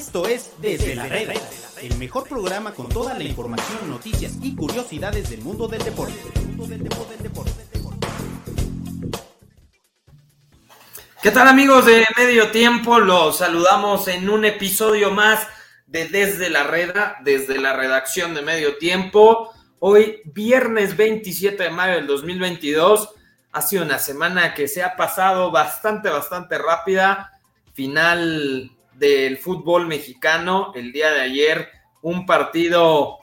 Esto es Desde la Red, el mejor programa con toda la información, noticias y curiosidades del mundo del deporte. ¿Qué tal amigos de Medio Tiempo? Los saludamos en un episodio más de Desde la Red, desde la redacción de Medio Tiempo. Hoy, viernes 27 de mayo del 2022, ha sido una semana que se ha pasado bastante, bastante rápida. Final del fútbol mexicano el día de ayer, un partido,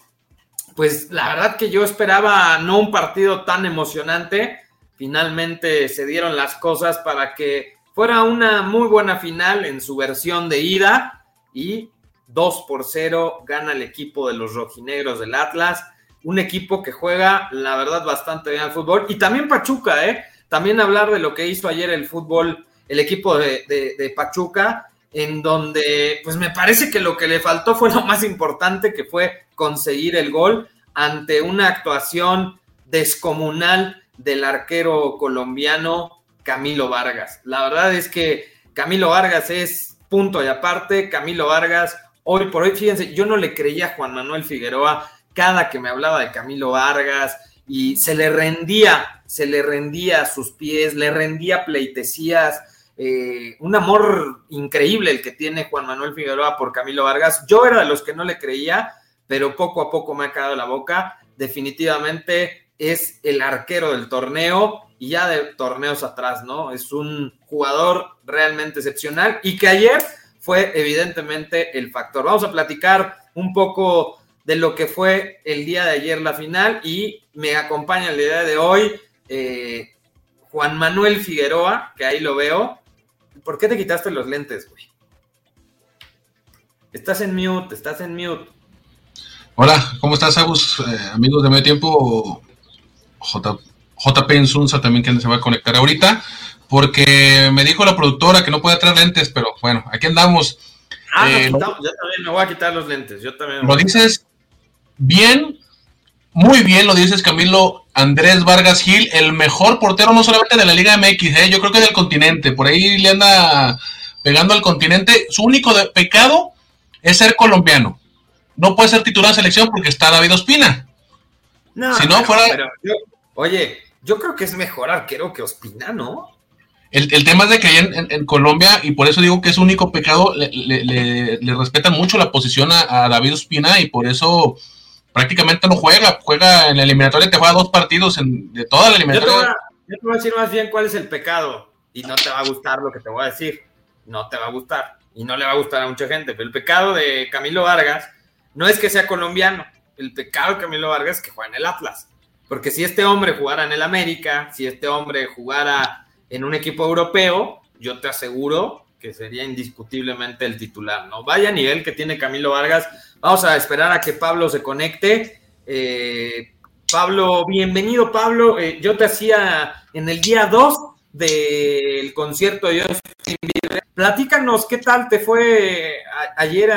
pues la verdad que yo esperaba no un partido tan emocionante, finalmente se dieron las cosas para que fuera una muy buena final en su versión de ida y 2 por 0 gana el equipo de los rojinegros del Atlas, un equipo que juega la verdad bastante bien al fútbol y también Pachuca, ¿eh? También hablar de lo que hizo ayer el fútbol, el equipo de, de, de Pachuca, en donde pues me parece que lo que le faltó fue lo más importante, que fue conseguir el gol ante una actuación descomunal del arquero colombiano Camilo Vargas. La verdad es que Camilo Vargas es punto y aparte, Camilo Vargas, hoy por hoy, fíjense, yo no le creía a Juan Manuel Figueroa cada que me hablaba de Camilo Vargas y se le rendía, se le rendía a sus pies, le rendía pleitesías, eh, un amor increíble el que tiene Juan Manuel Figueroa por Camilo Vargas. Yo era de los que no le creía, pero poco a poco me ha quedado la boca. Definitivamente es el arquero del torneo y ya de torneos atrás, ¿no? Es un jugador realmente excepcional y que ayer fue evidentemente el factor. Vamos a platicar un poco de lo que fue el día de ayer la final y me acompaña el día de hoy eh, Juan Manuel Figueroa, que ahí lo veo, ¿Por qué te quitaste los lentes, güey? Estás en mute, estás en mute. Hola, ¿cómo estás, Agus? Eh, amigos de medio tiempo, J, JP Insunza también que se va a conectar ahorita, porque me dijo la productora que no puede traer lentes, pero bueno, aquí andamos. Ah, eh, no, yo también me voy a quitar los lentes, yo también. Lo dices bien, muy bien, lo dices Camilo Andrés Vargas Gil, el mejor portero no solamente de la Liga MX, ¿eh? yo creo que del continente, por ahí le anda pegando al continente. Su único pecado es ser colombiano. No puede ser titular de selección porque está David Ospina. No, si no fuera... oye, yo creo que es mejor arquero que Ospina, ¿no? El, tema es de que en, en, Colombia, y por eso digo que es único pecado, le, le, respetan mucho la posición a David Ospina y por eso prácticamente no juega, juega en la eliminatoria, te juega dos partidos en, de toda la eliminatoria. Yo te, voy a, yo te, voy a, decir más bien cuál es el pecado y no te va a gustar lo que te voy a decir, no te va a gustar y no le va a gustar a mucha gente, pero el pecado de Camilo Vargas no es que sea colombiano, el pecado de Camilo Vargas es que juega en el Atlas, porque si este hombre jugara en el América, si este hombre jugara en un equipo europeo, yo te aseguro que sería indiscutiblemente el titular, ¿no? Vaya nivel que tiene Camilo Vargas. Vamos a esperar a que Pablo se conecte. Eh, Pablo, bienvenido, Pablo. Eh, yo te hacía en el día 2 del concierto de Justin Bieber. Platícanos qué tal te fue ayer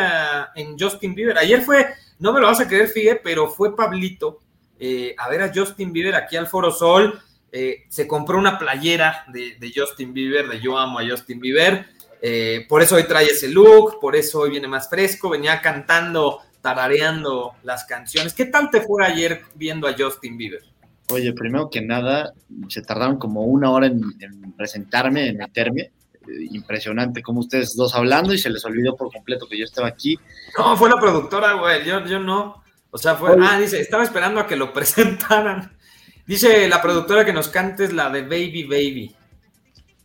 en Justin Bieber. Ayer fue, no me lo vas a creer, Figue, pero fue Pablito eh, a ver a Justin Bieber aquí al Foro Sol. se compró una playera de, de Justin Bieber, de Yo amo a Justin Bieber eh, por eso hoy trae ese look, por eso hoy viene más fresco, venía cantando, tarareando las canciones. ¿Qué tal te fue ayer viendo a Justin Bieber? Oye, primero que nada, se tardaron como una hora en, presentarme, en meterme. Eh, impresionante como ustedes dos hablando y se les olvidó por completo que yo estaba aquí. No, fue la productora, güey, yo, yo no. O sea, fue, ah, dice, estaba esperando a que lo presentaran. Dice la productora que nos cantes la de Baby Baby.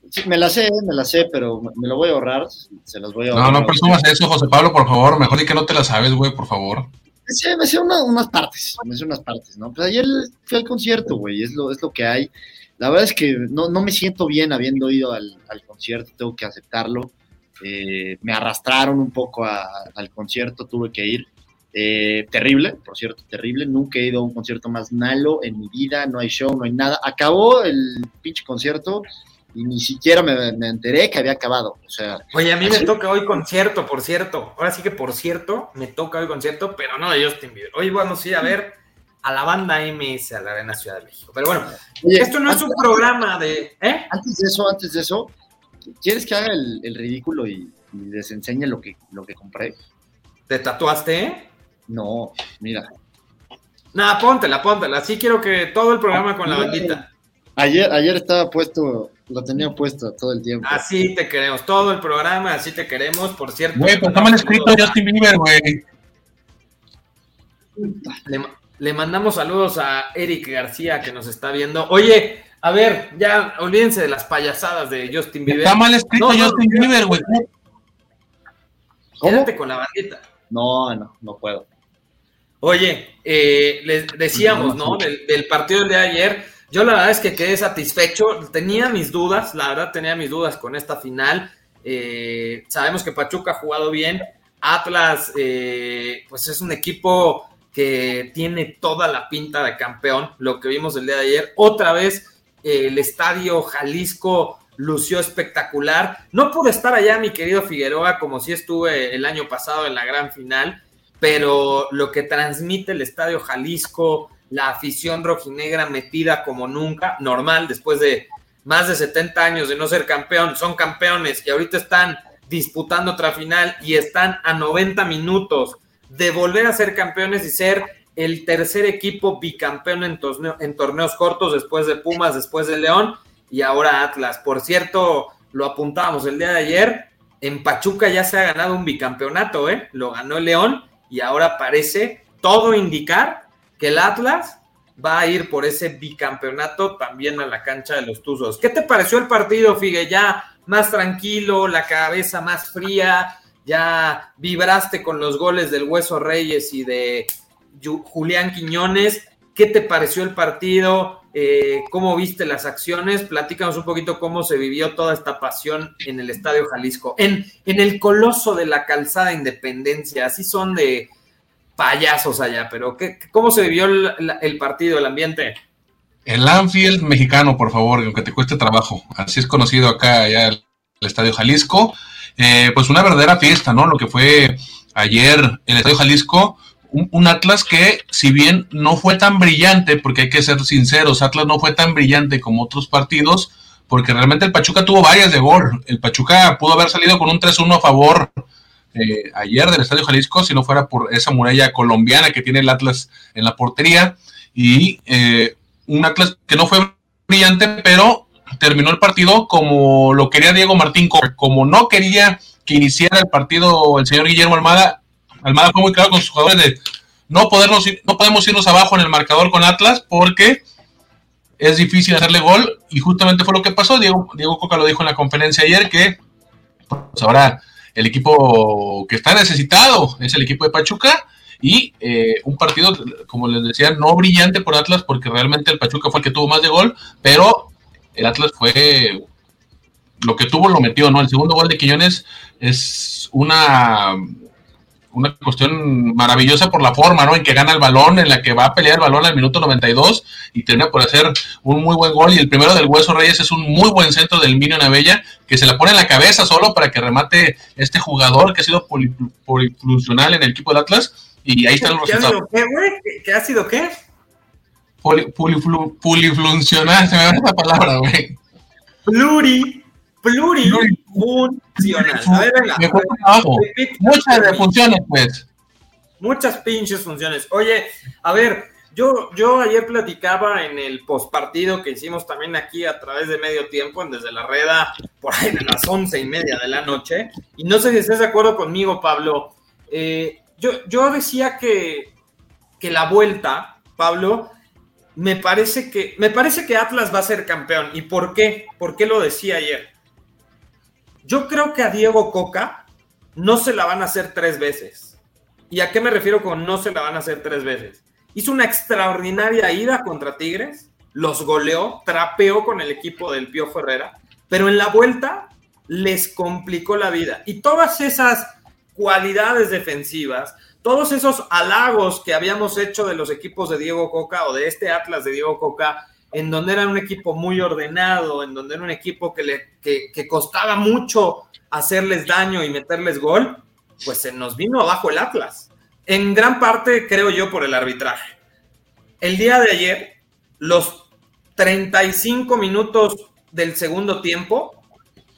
Sí, me la sé, me la sé, pero me lo voy a ahorrar. Se las voy a ahorrar. No, no presumas eso, José Pablo, por favor. Mejor y que no te la sabes, güey, por favor. Sí, me sé unas partes, me sé unas partes, ¿no? Pues ayer fui al concierto, güey, es lo, es lo que hay. La verdad es que no, no me siento bien habiendo ido al, al concierto, tengo que aceptarlo. Eh, me arrastraron un poco al concierto, tuve que ir. Eh, terrible, por cierto, terrible. Nunca he ido a un concierto más malo en mi vida, no hay show, no hay nada. Acabó el pinche concierto y ni siquiera me, enteré que había acabado. O sea, Oye, a mí me toca hoy concierto, por cierto. Ahora sí que por cierto, me toca hoy concierto, pero no de Justin Bieber. Hoy vamos a ir a ver a la banda MS a la Arena Ciudad de México. Pero bueno, esto no es un programa de. ¿eh? Antes de eso, antes de eso, ¿quieres que haga el, ridículo y, y les enseñe lo que, lo que compré. ¿Te tatuaste? No, mira. Nada, póntela, póntela. Así quiero que todo el programa con la bandita. Ayer, ayer estaba puesto, lo tenía puesto todo el tiempo. Así te queremos, todo el programa, así te queremos, por cierto. Güey, pues está mal escrito Justin Bieber, güey. Le, le mandamos saludos a Eric García que nos está viendo. Oye, a ver, ya olvídense de las payasadas de Justin Bieber. Está mal escrito No, no, Justin Bieber, güey. Quédate con la bandita. No, no, no puedo. Oye, eh, les decíamos, ¿no? Del, del partido del de ayer. Yo la verdad es que quedé satisfecho. Tenía mis dudas, la verdad tenía mis dudas con esta final. Eh, sabemos que Pachuca ha jugado bien. Atlas, eh, pues es un equipo que tiene toda la pinta de campeón. Lo que vimos el día de ayer. Otra vez, el estadio Jalisco lució espectacular. No pude estar allá, mi querido Figueroa, como si estuve el año pasado en la gran final, pero lo que transmite el estadio Jalisco, la afición rojinegra metida como nunca, normal, después de más de 70 años de no ser campeón, son campeones y ahorita están disputando otra final y están a 90 minutos de volver a ser campeones y ser el tercer equipo bicampeón en, torneo- torneos cortos después de Pumas, después de León y ahora Atlas. Por cierto, lo apuntábamos el día de ayer, en Pachuca ya se ha ganado un bicampeonato, ¿eh? Lo ganó el León y ahora parece todo indicar que el Atlas va a ir por ese bicampeonato también a la cancha de los Tuzos. ¿Qué te pareció el partido, Figue? Ya más tranquilo, la cabeza más fría, ya vibraste con los goles del Hueso Reyes y de Julián Quiñones. ¿Qué te pareció el partido? Eh, ¿Cómo viste las acciones? Platícanos un poquito cómo se vivió toda esta pasión en el Estadio Jalisco, en, en el coloso de la calzada Independencia. Así son de payasos allá, pero ¿qué, ¿cómo se vivió el, el partido, el ambiente? El Anfield mexicano, por favor, aunque te cueste trabajo. Así es conocido acá ya el, Estadio Jalisco. Eh, pues una verdadera fiesta, ¿no? Lo que fue ayer el Estadio Jalisco, un, un Atlas que, si bien no fue tan brillante, porque hay que ser sinceros, Atlas no fue tan brillante como otros partidos, porque realmente el Pachuca tuvo varias de gol. El Pachuca pudo haber salido con un 3-1 a favor eh, ayer del Estadio Jalisco, si no fuera por esa muralla colombiana que tiene el Atlas en la portería. Y eh, un Atlas que no fue brillante, pero terminó el partido como lo quería Diego Martín, co- como no quería que iniciara el partido el señor Guillermo Almada. Almada fue muy claro con sus jugadores de no, podernos no podemos irnos abajo en el marcador con Atlas porque es difícil hacerle gol y justamente fue lo que pasó. Diego, Diego Coca lo dijo en la conferencia ayer que pues el equipo que está necesitado es el equipo de Pachuca y eh, un partido, como les decía, no brillante por Atlas porque realmente el Pachuca fue el que tuvo más de gol, pero el Atlas fue lo que tuvo lo metió, ¿no? El segundo gol de Quiñones es una una cuestión maravillosa por la forma, ¿no? En que gana el balón, en la que va a pelear el balón al minuto 92 y termina por hacer un muy buen gol. Y el primero del Hueso Reyes es un muy buen centro del Minio Navella, que se la pone en la cabeza solo para que remate este jugador que ha sido poli- polifuncional en el equipo del Atlas. Y ahí están los ¿Qué ha resultados. sido qué, güey? ¿Qué, ha sido qué? Poli, poliflu- polifuncional, se me va esa palabra, güey. Pluri, plurifuncional. A ver, venga. Trabajo. Muchas de funciones, pues. Muchas pinches funciones. Oye, a ver, yo, yo ayer platicaba en el postpartido que hicimos también aquí a través de medio tiempo, en desde la reda, por ahí de las once y media de la noche. Y no sé si estás de acuerdo conmigo, Pablo. Eh, yo, yo decía que, que la vuelta, Pablo, me parece que me parece que Atlas va a ser campeón. ¿Y por qué? ¿Por qué lo decía ayer? Yo creo que a Diego Coca no se la van a hacer tres veces. ¿Y a qué me refiero con no se la van a hacer tres veces? Hizo una extraordinaria ida contra Tigres, los goleó, trapeó con el equipo del Piojo Herrera, pero en la vuelta les complicó la vida. Y todas esas cualidades defensivas, todos esos halagos que habíamos hecho de los equipos de Diego Coca o de este Atlas de Diego Coca, en donde era un equipo muy ordenado, en donde era un equipo que, le, que, costaba mucho hacerles daño y meterles gol, pues se nos vino abajo el Atlas. En gran parte, creo yo, por el arbitraje. El día de ayer, los 35 minutos del segundo tiempo,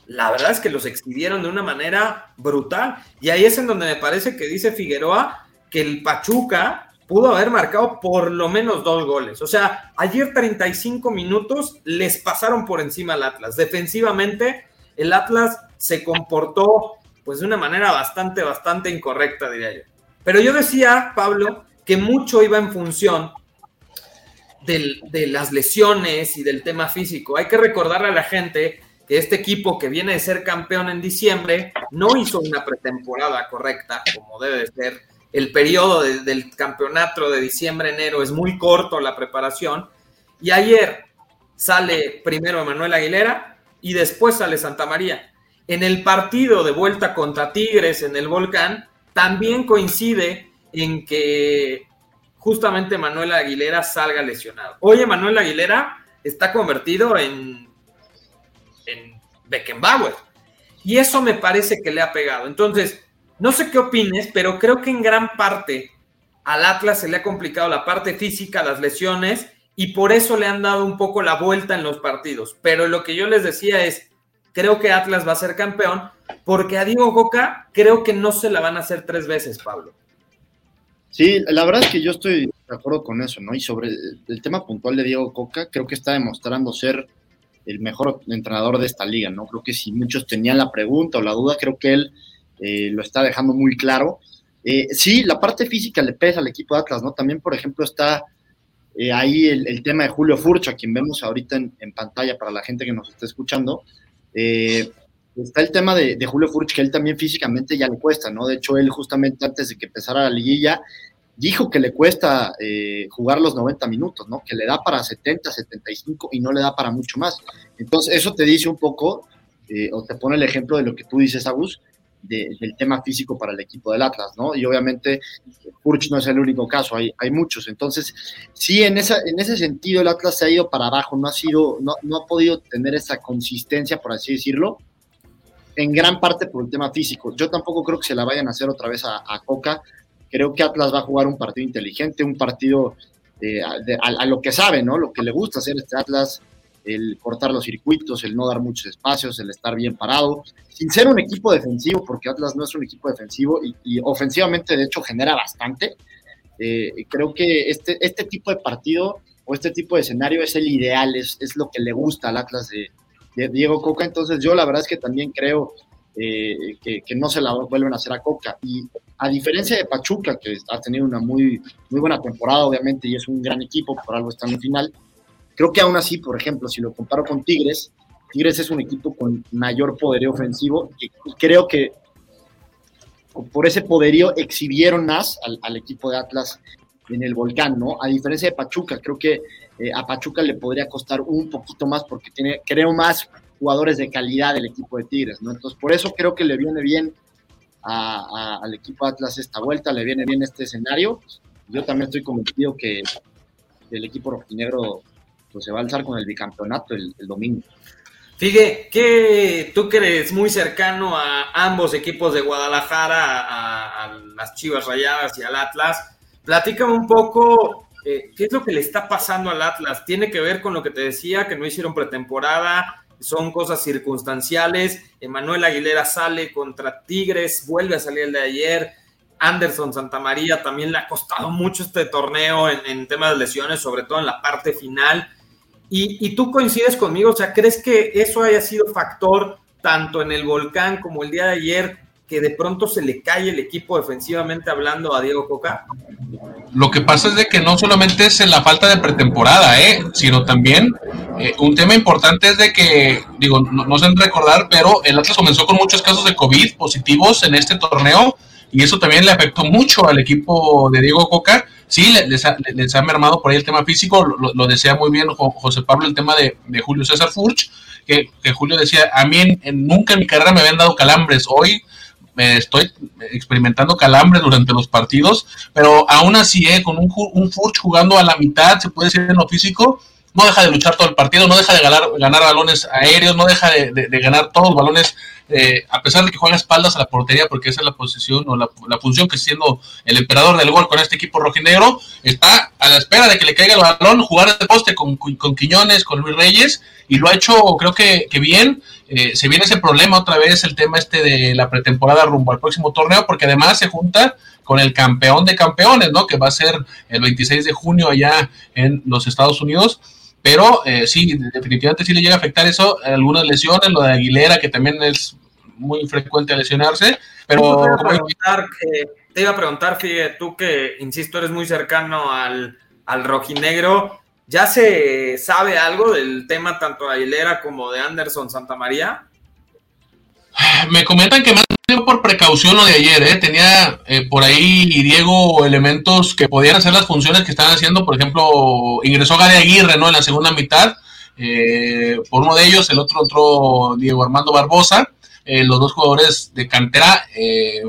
la verdad es que los expidieron de una manera brutal. Y ahí es en donde me parece que dice Figueroa que el Pachuca pudo haber marcado por lo menos dos goles. O sea, ayer 35 minutos les pasaron por encima al Atlas. Defensivamente, el Atlas se comportó pues de una manera bastante, bastante incorrecta, diría yo. Pero yo decía, Pablo, que mucho iba en función de las lesiones y del tema físico. Hay que recordarle a la gente que este equipo que viene de ser campeón en diciembre no hizo una pretemporada correcta, como debe de ser. El periodo del campeonato de diciembre-enero es muy corto la preparación. Y ayer sale primero Manuel Aguilera y después sale Santa María. En el partido de vuelta contra Tigres en el Volcán, también coincide en que justamente Manuel Aguilera salga lesionado. Oye, Manuel Aguilera está convertido en en Beckenbauer. Y eso me parece que le ha pegado. Entonces, no sé qué opines, pero creo que en gran parte al Atlas se le ha complicado la parte física, las lesiones, y por eso le han dado un poco la vuelta en los partidos. Pero lo que yo les decía es, creo que Atlas va a ser campeón, porque a Diego Coca creo que no se la van a hacer tres veces, Pablo. Sí, la verdad es que yo estoy de acuerdo con eso, ¿no? Y sobre el tema puntual de Diego Coca, creo que está demostrando ser el mejor entrenador de esta liga, ¿no? Creo que si muchos tenían la pregunta o la duda, creo que él eh, lo está dejando muy claro. Eh, sí, la parte física le pesa al equipo de Atlas, ¿no? También, por ejemplo, está eh, ahí el, tema de Julio Furch, a quien vemos ahorita en, pantalla para la gente que nos está escuchando. está el tema de, Julio Furch, que él también físicamente ya le cuesta, ¿no? De hecho, él justamente antes de que empezara la liguilla, dijo que le cuesta eh, jugar los 90 minutos, ¿no? Que le da para 70, 75 y no le da para mucho más. Entonces, eso te dice un poco, eh, o te pone el ejemplo de lo que tú dices, Agus, del tema físico para el equipo del Atlas, ¿no? Y obviamente, Furch no es el único caso, hay, hay muchos. Entonces, sí, en, esa, en ese sentido, el Atlas se ha ido para abajo, no ha, sido, no, no ha podido tener esa consistencia, por así decirlo, en gran parte por el tema físico. Yo tampoco creo que se la vayan a hacer otra vez a, a Coca, Creo que Atlas va a jugar un partido inteligente, un partido eh, a, lo que sabe, ¿no? Lo que le gusta hacer este Atlas, el cortar los circuitos, el no dar muchos espacios, el estar bien parado, sin ser un equipo defensivo, porque Atlas no es un equipo defensivo y, ofensivamente, de hecho, genera bastante. Eh, creo que este, este tipo de partido o este tipo de escenario es el ideal, es, es lo que le gusta al Atlas de, de Diego Coca. Entonces, yo la verdad es que también creo eh, que, no se la vuelven a hacer a Coca. Y a diferencia de Pachuca, que ha tenido una muy, muy buena temporada, obviamente, y es un gran equipo, por algo está en el final, creo que aún así, por ejemplo, si lo comparo con Tigres, Tigres es un equipo con mayor poderío ofensivo y creo que por ese poderío exhibieron más al, equipo de Atlas en el volcán, ¿no? A diferencia de Pachuca, creo que eh, a Pachuca le podría costar un poquito más porque tiene, creo, más jugadores de calidad del equipo de Tigres, ¿no? Entonces, por eso creo que le viene bien al equipo Atlas esta vuelta, le viene bien este escenario. Yo también estoy convencido que el equipo rojinegro pues, se va a alzar con el bicampeonato el, domingo. Fíjate, que tú eres muy cercano a ambos equipos de Guadalajara, a, a las Chivas Rayadas y al Atlas, platícame un poco eh, qué es lo que le está pasando al Atlas. ¿Tiene que ver con lo que te decía, que no hicieron pretemporada? son cosas circunstanciales. Emanuel Aguilera sale contra Tigres, vuelve a salir el de ayer. Anderson Santamaría también le ha costado mucho este torneo en, temas de lesiones, sobre todo en la parte final. Y, y, tú coincides conmigo, o sea, ¿crees que eso haya sido factor tanto en el volcán como el día de ayer, que de pronto se le cae el equipo defensivamente hablando a Diego Coca? Lo que pasa es de que no solamente es la falta de pretemporada, ¿eh? sino también eh, un tema importante es de que, digo, no, sé recordar, pero el Atlas comenzó con muchos casos de COVID positivos en este torneo y eso también le afectó mucho al equipo de Diego Coca. Sí, les ha, les ha mermado por ahí el tema físico, lo, desea muy bien José Pablo el tema de, Julio César Furch, que, Julio decía, a mí nunca en mi carrera me habían dado calambres, hoy estoy experimentando calambres durante los partidos, pero aún así, eh, con un, un Furch jugando a la mitad, se puede decir en lo físico, no deja de luchar todo el partido, no deja de ganar, ganar balones aéreos, no deja de, ganar todos los balones, eh, a pesar de que juega espaldas a la portería, porque esa es la posición o la, función que siendo el emperador del gol con este equipo rojinegro, está a la espera de que le caiga el balón, jugar de poste con, con Quiñones, con Luis Reyes, y lo ha hecho creo que, bien. Eh, se viene ese problema otra vez, el tema este de la pretemporada rumbo al próximo torneo, porque además se junta con el campeón de campeones, ¿no? Que va a ser el 26 de junio allá en los Estados Unidos. Pero eh, sí, definitivamente sí le llega a afectar eso, algunas lesiones, lo de Aguilera, que también es muy frecuente lesionarse. Pero te iba a preguntar, te iba a preguntar Fide, tú que, insisto, eres muy cercano al, al rojinegro, ¿Ya se sabe algo del tema tanto de Aguilera como de Anderson Santamaría? Me comentan que más por precaución lo de ayer, ¿eh? tenía eh, por ahí Diego elementos que podían hacer las funciones que estaban haciendo, por ejemplo, ingresó Gary Aguirre ¿no? en la segunda mitad, eh, por uno de ellos, el otro, otro Diego Armando Barbosa, eh, los dos jugadores de cantera,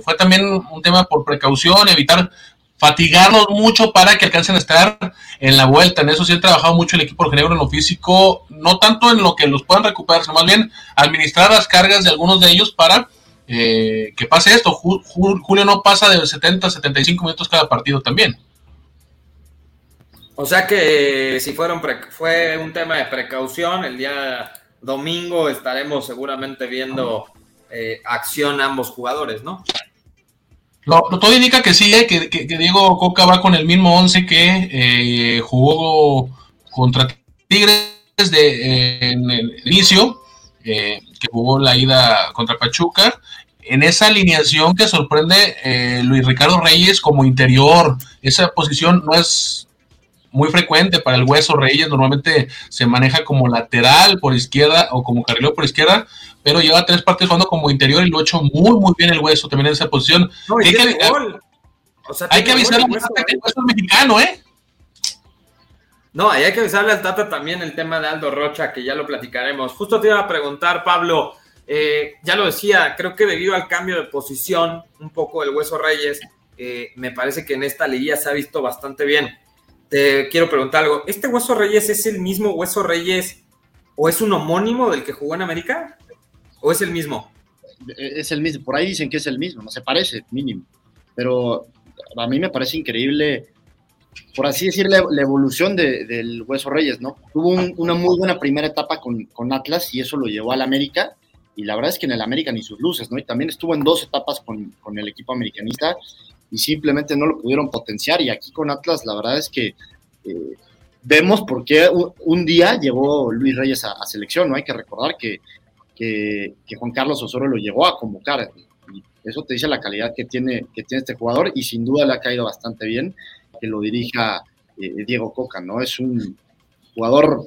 fue también un tema por precaución, evitar fatigarlos mucho para que alcancen a estar en la vuelta. En eso sí ha trabajado mucho el equipo genero en lo físico, no tanto en lo que los puedan recuperar, sino más bien administrar las cargas de algunos de ellos para eh, que pase esto. Julio no pasa de 70 a 75 minutos cada partido también. O sea que si fueron fue un tema de precaución, el día domingo estaremos seguramente viendo eh, acción ambos jugadores, ¿no? No, todo indica que sí, eh, que, que, Diego Coca va con el mismo 11 que eh, jugó contra Tigres de, en el inicio, eh, que jugó la ida contra Pachuca. En esa alineación que sorprende Luis Ricardo Reyes como interior, esa posición no es muy frecuente para el Hueso Reyes, normalmente se maneja como lateral por izquierda o como carrilero por izquierda, pero lleva tres partidos jugando como interior y lo ha hecho muy, muy bien el hueso también en esa posición. hay, que, hay que avisarle al Tata que el hueso es mexicano, ¿eh? No, hay que avisarle al Tata también el tema de Aldo Rocha, que ya lo platicaremos. Justo te iba a preguntar, Pablo, eh, ya lo decía, creo que debido al cambio de posición, un poco el Hueso Reyes, eh, me parece que en esta liguilla se ha visto bastante bien. Te quiero preguntar algo, ¿este Hueso Reyes es el mismo Hueso Reyes o es un homónimo del que jugó en América? ¿O es el mismo? Es el mismo, por ahí dicen que es el mismo, no se parece, mínimo. Pero a mí me parece increíble, por así decirlo, la, evolución del Hueso Reyes, ¿no? Tuvo una muy buena primera etapa con, Atlas y eso lo llevó al América. Y la verdad es que en el América ni sus luces, ¿no? Y también estuvo en dos etapas con, el equipo americanista y simplemente no lo pudieron potenciar. Y aquí con Atlas, la verdad es que eh, vemos por qué un, día llegó Luis Reyes a, a, selección, ¿no? Hay que recordar que que, Juan Carlos Osorio lo llegó a convocar. Y eso te dice la calidad que tiene, que tiene este jugador y sin duda le ha caído bastante bien que lo dirija eh, Diego Coca, ¿no? Es un jugador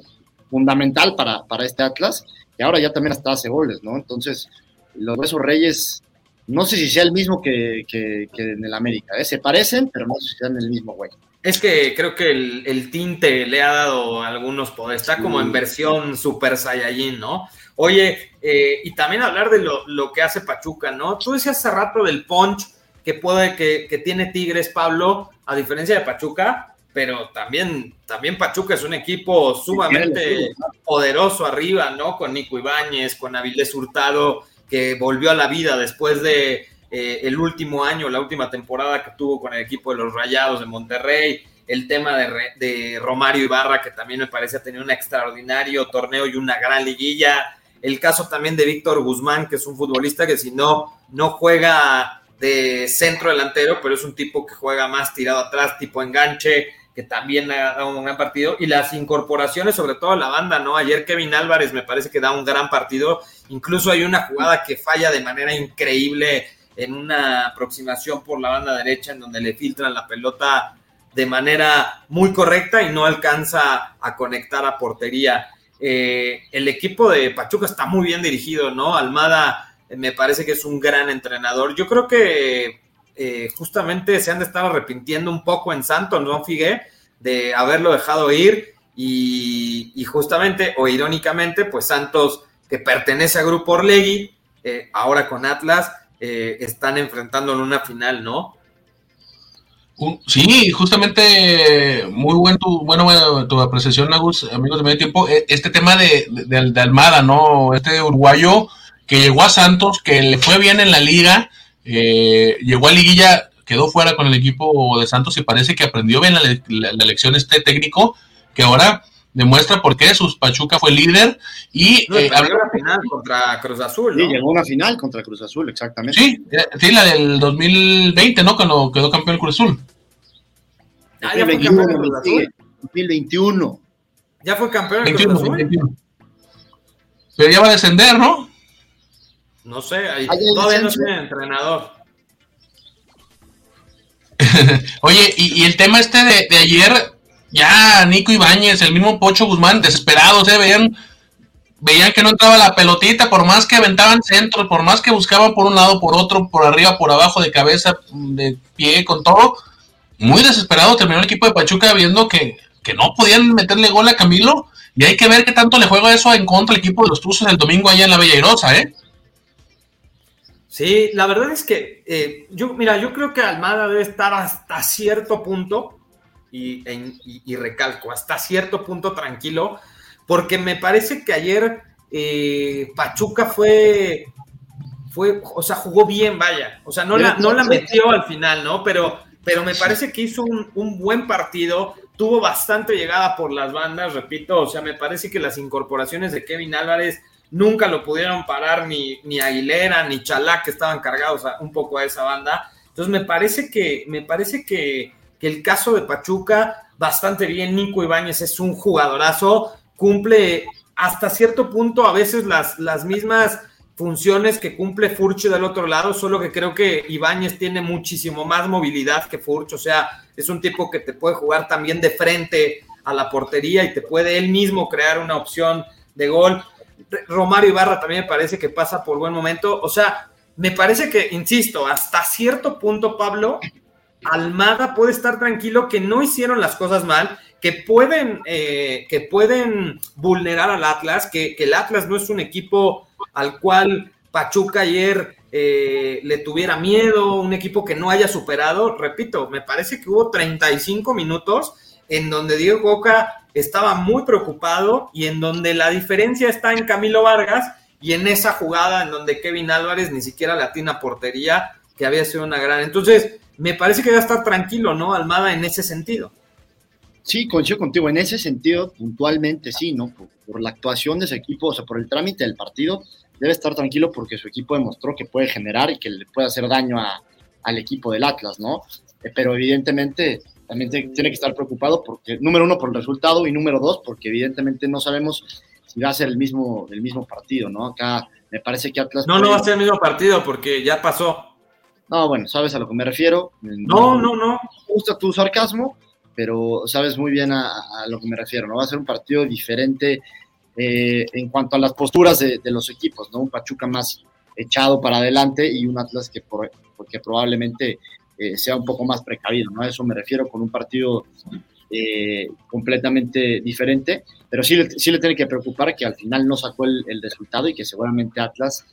fundamental para, para este Atlas y ahora ya también hasta hace goles, ¿no? Entonces, los Besos Reyes, no sé si sea el mismo que, en el América, ¿eh? Se parecen, pero no sé si sean el mismo güey. Es que creo que el, tinte le ha dado algunos poderes. Está como en versión Super Saiyajin, ¿no? Oye, eh, y también hablar de lo, que hace Pachuca, ¿no? Tú decías hace rato del punch que puede, que, tiene Tigres, Pablo, a diferencia de Pachuca, pero también, también Pachuca es un equipo sumamente poderoso arriba, ¿no? Con Nico Ibáñez, con Avilés Hurtado, que volvió a la vida después de eh, el último año, la última temporada que tuvo con el equipo de los Rayados de Monterrey, el tema de, de Romario Ibarra, que también me parece ha tenido un extraordinario torneo y una gran liguilla, el caso también de Víctor Guzmán, que es un futbolista que si no, no juega de centro delantero, pero es un tipo que juega más tirado atrás, tipo enganche, que también ha un gran partido. Y las incorporaciones, sobre todo la banda, ¿no? Ayer Kevin Álvarez me parece que da un gran partido. Incluso hay una jugada que falla de manera increíble en una aproximación por la banda derecha, en donde le filtran la pelota de manera muy correcta y no alcanza a conectar a portería. Eh, el equipo de Pachuca está muy bien dirigido, ¿no? Almada eh, me parece que es un gran entrenador. Yo creo que eh, justamente se han de estar arrepintiendo un poco en Santos, ¿no, Figue? De haberlo dejado ir y, justamente o irónicamente, pues Santos, que pertenece a Grupo Orlegui, ahora con Atlas, están enfrentando en una final, ¿no? Sí, justamente muy buen tu, bueno, tu apreciación, Agus, amigos de medio tiempo. E, este tema de, de, Almada, ¿no? Este uruguayo que llegó a Santos, que le fue bien en la liga, eh, llegó a Liguilla, quedó fuera con el equipo de Santos y parece que aprendió bien la, lección este técnico, que ahora demuestra por qué sus Pachuca fue líder y no, eh, la final contra Cruz Azul. ¿no? Sí, llegó a una final contra Cruz Azul, exactamente. Sí, eh, sí, la del 2020, ¿no? Cuando quedó campeón Cruz Azul. Ah, ya fue campeón Cruz Azul. 2021. Ya fue campeón Cruz Azul. Pero ya va a descender, ¿no? No sé, ahí, todavía no soy entrenador. Oye, y, el tema este de, de, ayer, ya Nico Ibáñez, el mismo Pocho Guzmán, desesperados, ¿eh? Veían, veían que no entraba la pelotita, por más que aventaban centros, por más que buscaban por un lado, por otro, por arriba, por abajo, de cabeza, de pie, con todo. Muy desesperado terminó el equipo de Pachuca viendo que, que no podían meterle gol a Camilo. Y hay que ver qué tanto le juega eso en contra el equipo de los Tuzos el domingo allá en la Bella Irosa, ¿eh? Sí, la verdad es que eh, yo, mira, yo creo que Almada debe estar hasta cierto punto, y, recalco, hasta cierto punto tranquilo, porque me parece que ayer eh, Pachuca fue, fue, o sea, jugó bien, vaya, o sea, no la, no la metió al final, ¿no? Pero, pero me parece que hizo un, un buen partido, tuvo bastante llegada por las bandas, repito, o sea, me parece que las incorporaciones de Kevin Álvarez nunca lo pudieron parar ni, ni Aguilera ni Chalá, que estaban cargados un poco a esa banda. Entonces me parece que, me parece que, el caso de Pachuca, bastante bien, Nico Ibáñez es un jugadorazo, cumple hasta cierto punto a veces las, las mismas funciones que cumple Furch del otro lado, solo que creo que Ibáñez tiene muchísimo más movilidad que Furch, o sea, es un tipo que te puede jugar también de frente a la portería y te puede él mismo crear una opción de gol. Romario Ibarra también me parece que pasa por buen momento. O sea, me parece que, insisto, hasta cierto punto, Pablo, Almada puede estar tranquilo que no hicieron las cosas mal, que pueden, eh, que pueden vulnerar al Atlas, que, el Atlas no es un equipo al cual Pachuca ayer eh, le tuviera miedo, un equipo que no haya superado. Repito, me parece que hubo 35 minutos en donde Diego Coca estaba muy preocupado y en donde la diferencia está en Camilo Vargas y en esa jugada en donde Kevin Álvarez ni siquiera le atina portería, que había sido una gran. Entonces, me parece que debe estar tranquilo, ¿no? Almada en ese sentido. Sí, coincido contigo. En ese sentido, puntualmente sí, ¿no? Por, la actuación de ese equipo, o sea, por el trámite del partido, debe estar tranquilo porque su equipo demostró que puede generar y que le puede hacer daño al equipo del Atlas, ¿no? Eh, pero evidentemente también tiene que estar preocupado porque, número uno, por el resultado y número dos, porque evidentemente no sabemos si va a ser el mismo, el mismo partido, ¿no? Acá me parece que Atlas... No, no va a ser el mismo partido porque ya pasó. No, bueno, sabes a lo que me refiero. No, no, no. Me gusta tu sarcasmo, pero sabes muy bien a, lo que me refiero, ¿no? Va a ser un partido diferente eh, en cuanto a las posturas de, los equipos, ¿no? Un Pachuca más echado para adelante y un Atlas que porque probablemente eh, sea un poco más precavido, ¿no? A eso me refiero con un partido eh, completamente diferente, pero sí, sí le tiene que preocupar que al final no sacó el, resultado y que seguramente Atlas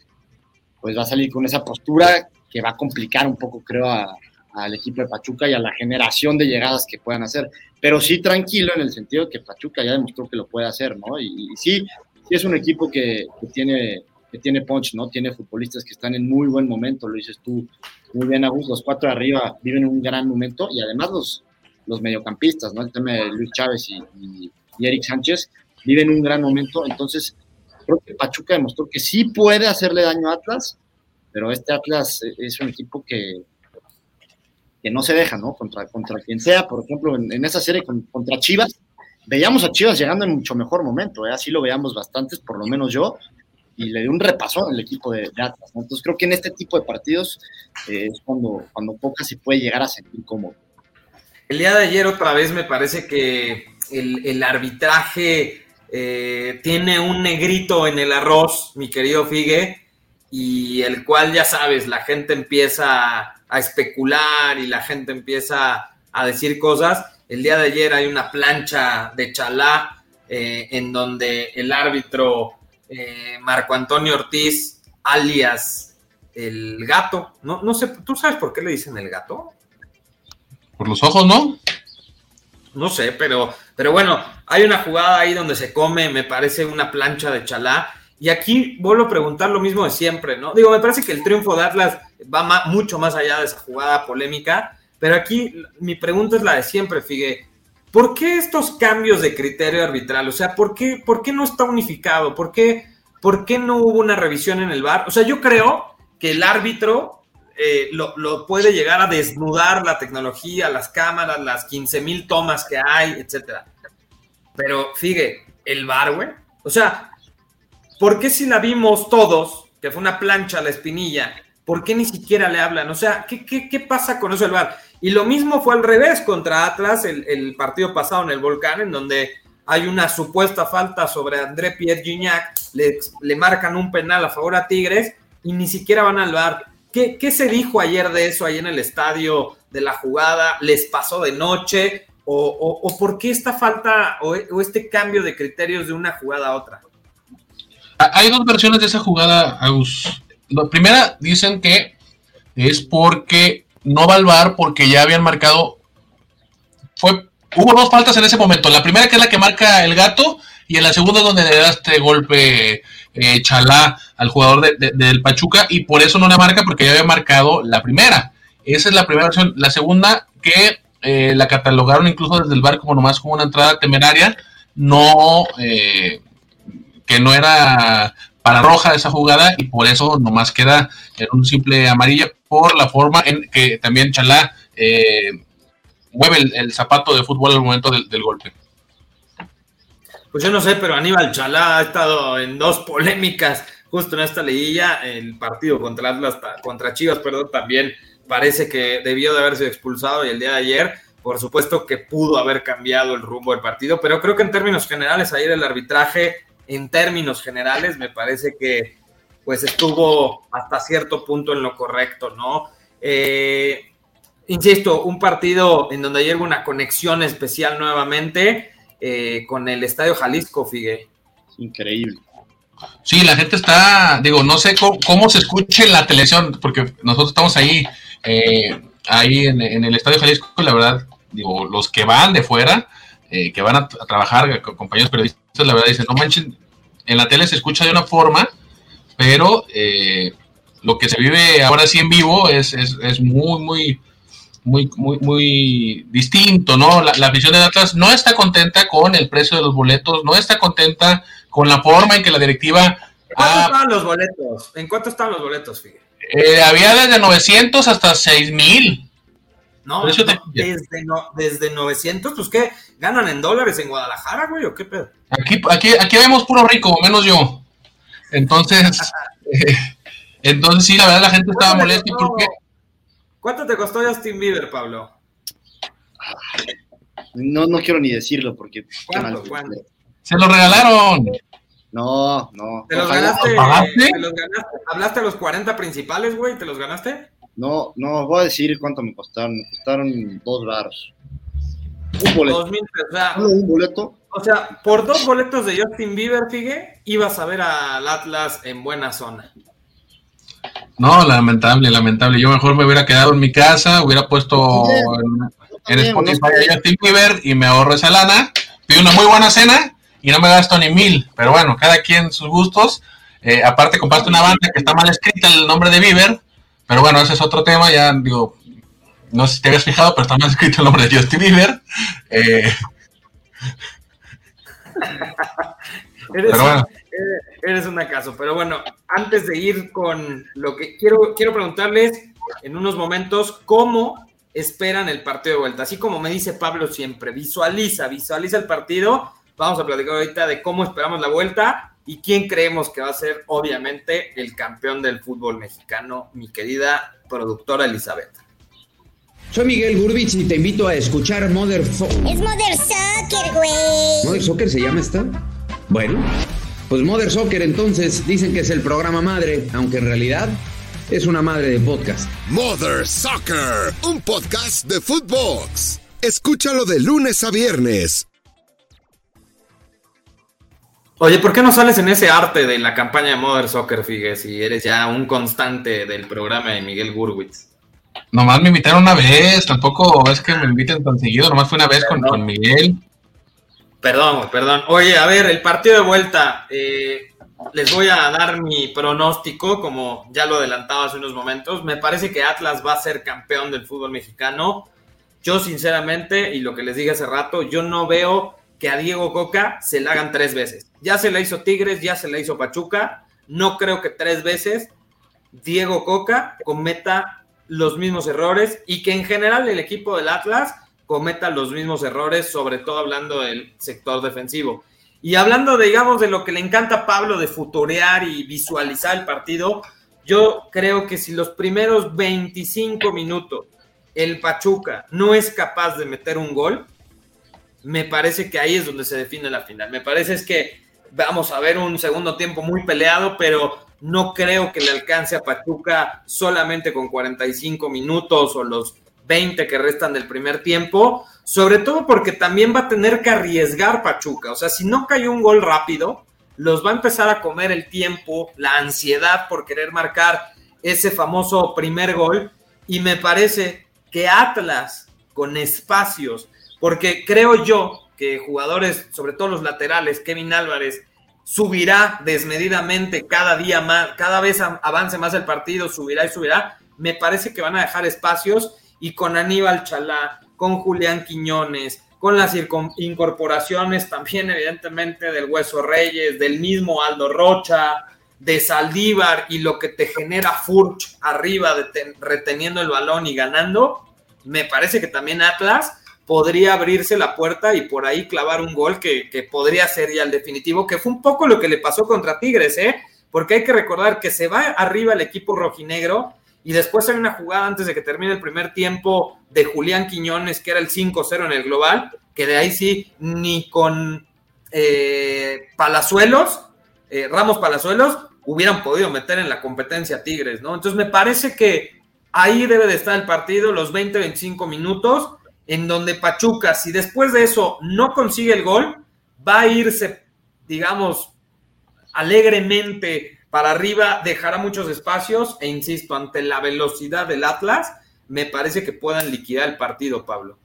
pues va a salir con esa postura que va a complicar un poco, creo, al equipo de Pachuca y a la generación de llegadas que puedan hacer. Pero sí tranquilo en el sentido que Pachuca ya demostró que lo puede hacer, ¿no? Y, sí, sí es un equipo que, que, tiene, que tiene punch, ¿no? Tiene futbolistas que están en muy buen momento, lo dices tú, muy bien, Agus. Los cuatro arriba viven un gran momento y además los, los mediocampistas, ¿no? El tema de Luis Chávez y, Eric Sánchez viven un gran momento. Entonces, creo que Pachuca demostró que sí puede hacerle daño a Atlas, pero este Atlas es un equipo que, que no se deja, ¿no? Contra, contra quien sea, por ejemplo, en, esa serie contra Chivas, veíamos a Chivas llegando en mucho mejor momento, ¿eh? así lo veíamos bastantes, por lo menos yo, y le dio un repaso al equipo de, Atlas. Entonces creo que en este tipo de partidos eh, es cuando, cuando Poca se puede llegar a sentir cómodo. El día de ayer otra vez me parece que el, arbitraje eh, tiene un negrito en el arroz, mi querido Figue, y el cual ya sabes, la gente empieza a especular y la gente empieza a decir cosas. El día de ayer hay una plancha de chalá eh, en donde el árbitro eh, Marco Antonio Ortiz, alias el gato. No, no sé, ¿tú sabes por qué le dicen el gato? Por los ojos, ¿no? No sé, pero, pero bueno, hay una jugada ahí donde se come, me parece una plancha de chalá. Y aquí vuelvo a preguntar lo mismo de siempre, ¿no? Digo, me parece que el triunfo de Atlas va mucho más allá de esa jugada polémica, pero aquí mi pregunta es la de siempre, Figue. ¿Por qué estos cambios de criterio arbitral? O sea, ¿por qué, por qué no está unificado? ¿Por qué, ¿Por qué no hubo una revisión en el VAR? O sea, yo creo que el árbitro eh, lo, puede llegar a desnudar la tecnología, las cámaras, las 15 mil tomas que hay, etcétera. Pero fíjate, el VAR, güey. O sea, ¿por qué si la vimos todos, que fue una plancha la espinilla, ¿por qué ni siquiera le hablan? O sea, ¿qué, qué, qué pasa con eso del VAR? Y lo mismo fue al revés contra Atlas el, el, partido pasado en el Volcán, en donde hay una supuesta falta sobre André Pierre Gignac, le, le marcan un penal a favor a Tigres y ni siquiera van al VAR. ¿Qué, ¿Qué, se dijo ayer de eso ahí en el estadio de la jugada? ¿Les pasó de noche? ¿O, o, o por qué esta falta o, o, este cambio de criterios de una jugada a otra? Hay dos versiones de esa jugada, Agus. La primera dicen que es porque no va al VAR porque ya habían marcado. Fue, hubo dos faltas en ese momento. La primera que es la que marca el gato y en la segunda es donde le da este golpe eh, chalá al jugador de, de, del Pachuca y por eso no la marca porque ya había marcado la primera. Esa es la primera versión. La segunda que eh, la catalogaron incluso desde el bar como nomás como una entrada temeraria, no eh, que no era para roja esa jugada y por eso nomás queda en un simple amarilla por la forma en que también Chalá eh, mueve el, zapato de fútbol al momento del, golpe. Pues yo no sé, pero Aníbal Chalá ha estado en dos polémicas justo en esta liguilla, el partido contra Atlas, contra Chivas, perdón, también parece que debió de haberse expulsado y el día de ayer, por supuesto que pudo haber cambiado el rumbo del partido, pero creo que en términos generales ayer el arbitraje, en términos generales, me parece que pues estuvo hasta cierto punto en lo correcto, ¿no? Eh, insisto, un partido en donde ayer hubo una conexión especial nuevamente eh, con el Estadio Jalisco, Figue. Increíble. Sí, la gente está, digo, no sé cómo, cómo se escuche la televisión, porque nosotros estamos ahí, eh, ahí en, en, el Estadio Jalisco, la verdad, digo, los que van de fuera, eh, que van a, a, trabajar con compañeros periodistas, la verdad dicen, no manchen, en la tele se escucha de una forma, pero eh, lo que se vive ahora sí en vivo es, es, es muy, muy, muy, muy, muy distinto, ¿no? La, la afición de Atlas no está contenta con el precio de los boletos, no está contenta con la forma en que la directiva... ¿En cuánto ha... estaban los boletos? ¿En cuánto estaban los boletos, Figueroa? Eh, había desde 900 hasta 6000. No, no desde, no, desde 900, pues qué, ganan en dólares en Guadalajara, güey, o qué pedo. Aquí, aquí, aquí vemos puro rico, menos yo. Entonces, eh, entonces sí, la verdad la gente estaba molesta porque... ¿Cuánto te costó Justin Bieber, Pablo? No, no quiero ni decirlo porque... ¿Cuánto, ¿cuánto? Se lo regalaron. No, no. ¿Te los ganaste, ¿Te los ganaste? ¿Hablaste a los 40 principales, güey? ¿Te los ganaste? No, no, voy a decir cuánto me costaron. Me costaron dos baros. Un boleto. Dos mil, o sea, un boleto. O sea, por dos boletos de Justin Bieber, Figue, ibas a ver al Atlas en buena zona. No, lamentable, lamentable. Yo mejor me hubiera quedado en mi casa, hubiera puesto en, en Spotify a Justin Bieber y me ahorro esa lana. Pido una muy buena cena y no me gasto ni mil, pero bueno, cada quien sus gustos. Eh, aparte compraste una banda que está mal escrita el nombre de Bieber, pero bueno, ese es otro tema, ya digo, no sé si te habías fijado, pero está mal escrito el nombre de Justin Bieber. Eh... eres, pero bueno. eres un acaso, pero bueno, antes de ir con lo que quiero, quiero preguntarles en unos momentos cómo esperan el partido de vuelta. Así como me dice Pablo siempre, visualiza, visualiza el partido Vamos a platicar ahorita de cómo esperamos la vuelta y quién creemos que va a ser, obviamente, el campeón del fútbol mexicano, mi querida productora Elizabeth. Soy Miguel Gurbich y te invito a escuchar Mother Fo Es Mother Soccer, güey. ¿Mother Soccer se llama esta? Bueno, pues Mother Soccer entonces dicen que es el programa madre, aunque en realidad es una madre de podcast. Mother Soccer, un podcast de Footbox. Escúchalo de lunes a viernes Oye, ¿por qué no sales en ese arte de la campaña de Mother Soccer, Figue, si eres ya un constante del programa de Miguel Gurwitz? Nomás me invitaron una vez, tampoco es que me inviten tan seguido, nomás fue una vez con, con, Miguel. Perdón, perdón. Oye, a ver, el partido de vuelta, eh, les voy a dar mi pronóstico, como ya lo adelantaba hace unos momentos. Me parece que Atlas va a ser campeón del fútbol mexicano. Yo sinceramente, y lo que les dije hace rato, yo no veo que a Diego Coca se le hagan tres veces. Ya se le hizo Tigres, ya se le hizo Pachuca. No creo que tres veces Diego Coca cometa los mismos errores y que en general el equipo del Atlas cometa los mismos errores, sobre todo hablando del sector defensivo. Y hablando, digamos, de lo que le encanta a Pablo de futurear y visualizar el partido, yo creo que si los primeros 25 minutos el Pachuca no es capaz de meter un gol, me parece que ahí es donde se define la final. Me parece es que vamos a ver un segundo tiempo muy peleado, pero no creo que le alcance a Pachuca solamente con 45 minutos o los 20 que restan del primer tiempo, sobre todo porque también va a tener que arriesgar Pachuca. O sea, si no cae un gol rápido, los va a empezar a comer el tiempo, la ansiedad por querer marcar ese famoso primer gol. Y me parece que Atlas, con espacios, porque creo yo que jugadores, sobre todo los laterales, Kevin Álvarez, subirá desmedidamente cada día más, cada vez avance más el partido, subirá y subirá. Me parece que van a dejar espacios y con Aníbal Chalá, con Julián Quiñones, con las incorporaciones también evidentemente del Hueso Reyes, del mismo Aldo Rocha, de Saldívar y lo que te genera Furch arriba reteniendo el balón y ganando, me parece que también Atlas podría abrirse la puerta y por ahí clavar un gol que, que, podría ser ya el definitivo, que fue un poco lo que le pasó contra Tigres, ¿eh? Porque hay que recordar que se va arriba el equipo rojinegro y después hay una jugada antes de que termine el primer tiempo de Julián Quiñones, que era el 5-0 en el global, que de ahí sí, ni con eh, Palazuelos, eh, Ramos Palazuelos, hubieran podido meter en la competencia Tigres, ¿no? Entonces me parece que ahí debe de estar el partido, los 20-25 minutos, en donde Pachuca, si después de eso no consigue el gol, va a irse, digamos, alegremente para arriba, dejará muchos espacios e insisto, ante la velocidad del Atlas, me parece que puedan liquidar el partido, Pablo.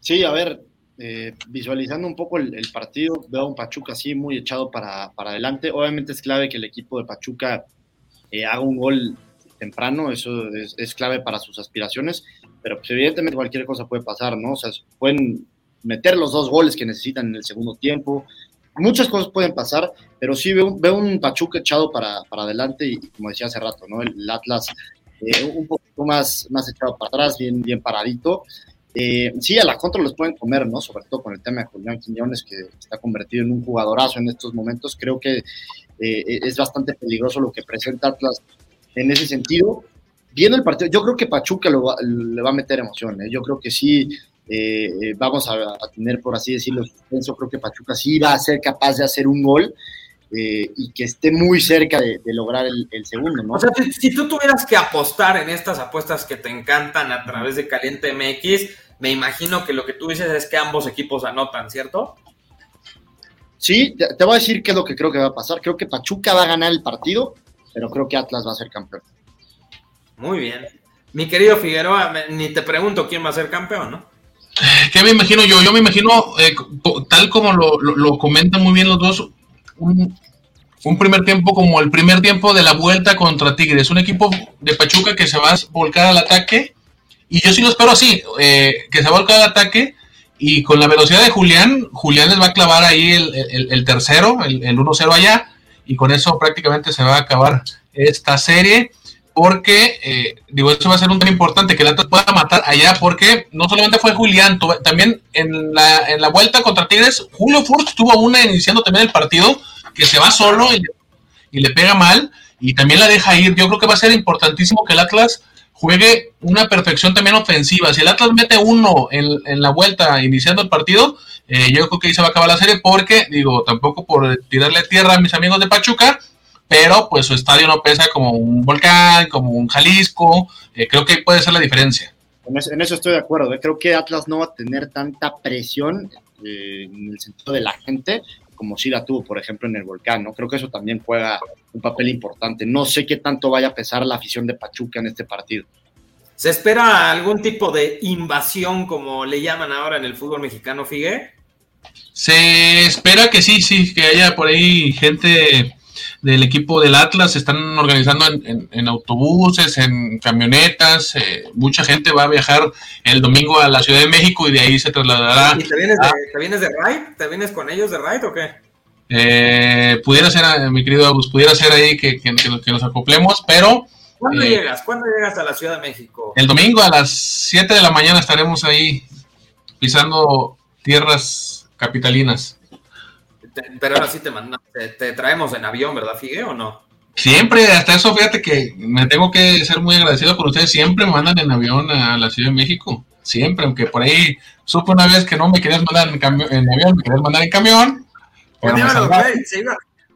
Sí, a ver, eh, visualizando un poco el, partido, veo a un Pachuca así muy echado para, adelante. Obviamente es clave que el equipo de Pachuca eh, haga un gol temprano, eso es, clave para sus aspiraciones, pero pues evidentemente cualquier cosa puede pasar, ¿no? O sea, pueden meter los dos goles que necesitan en el segundo tiempo, muchas cosas pueden pasar, pero sí veo, veo un Pachuca echado para, para adelante y como decía hace rato, ¿no? El, Atlas eh, un poquito más, más echado para atrás, bien, bien paradito. Eh, sí, a la contra los pueden comer, ¿no? Sobre todo con el tema de Julián Quiñones, que está convertido en un jugadorazo en estos momentos. Creo que eh, es bastante peligroso lo que presenta Atlas en ese sentido. Viendo el partido, yo creo que Pachuca lo le va a meter emoción. Yo creo que sí, vamos a, tener, por así decirlo, suspenso. Creo que Pachuca sí va a ser capaz de hacer un gol. Eh, y que esté muy cerca de, lograr el, segundo, ¿no? O sea, si, tú tuvieras que apostar en estas apuestas que te encantan a través de Caliente MX, me imagino que lo que tú dices es que ambos equipos anotan, ¿cierto? Sí, te, voy a decir qué es lo que creo que va a pasar. Creo que Pachuca va a ganar el partido, pero creo que Atlas va a ser campeón. Muy bien. Mi querido Figueroa, ni te pregunto quién va a ser campeón, ¿no? ¿Qué me imagino yo? Yo me imagino, eh, tal como lo, comentan muy bien los dos, un, primer tiempo como el primer tiempo de la vuelta contra Tigres, un equipo de Pachuca que se va a volcar al ataque, y yo sí lo espero así, eh, que se volca al ataque, y con la velocidad de Julián, Julián les va a clavar ahí el, tercero, el, el 1-0 allá, y con eso prácticamente se va a acabar esta serie porque, eh, digo, eso va a ser un tema importante, que el Atlas pueda matar allá, porque no solamente fue Julián, también en la, en la vuelta contra Tigres, Julio Furch tuvo una iniciando también el partido, que se va solo y, le pega mal, y también la deja ir. Yo creo que va a ser importantísimo que el Atlas juegue una perfección también ofensiva. Si el Atlas mete uno en, en la vuelta iniciando el partido, eh, yo creo que ahí se va a acabar la serie, porque, digo, tampoco por tirarle tierra a mis amigos de Pachuca, pero pues su estadio no pesa como un volcán, como un Jalisco, eh, creo que puede ser la diferencia. En eso, estoy de acuerdo, ¿eh? creo que Atlas no va a tener tanta presión eh, en el sentido de la gente como si la tuvo, por ejemplo, en el volcán, ¿no? Creo que eso también juega un papel importante. No sé qué tanto vaya a pesar la afición de Pachuca en este partido. ¿Se espera algún tipo de invasión, como le llaman ahora en el fútbol mexicano, Figue? Se espera que sí, sí, que haya por ahí gente del equipo del Atlas se están organizando en, en, autobuses, en camionetas. Eh, mucha gente va a viajar el domingo a la Ciudad de México y de ahí se trasladará. ¿Y te vienes, de, ¿te vienes de ride? ¿Te vienes con ellos de ride o qué? Eh, pudiera ser, eh, mi querido Abus, pudiera ser ahí que, que, que nos acoplemos, pero. ¿Cuándo llegas? ¿Cuándo llegas a la Ciudad de México? El domingo a las 7 de la mañana estaremos ahí pisando tierras capitalinas pero ahora sí te, mandamos, te, traemos en avión, ¿verdad, Figue, o no? Siempre, hasta eso, fíjate que me tengo que ser muy agradecido por ustedes. Siempre me mandan en avión a la Ciudad de México. Siempre, aunque por ahí supe una vez que no me querías mandar en, en avión, me querías mandar en camión.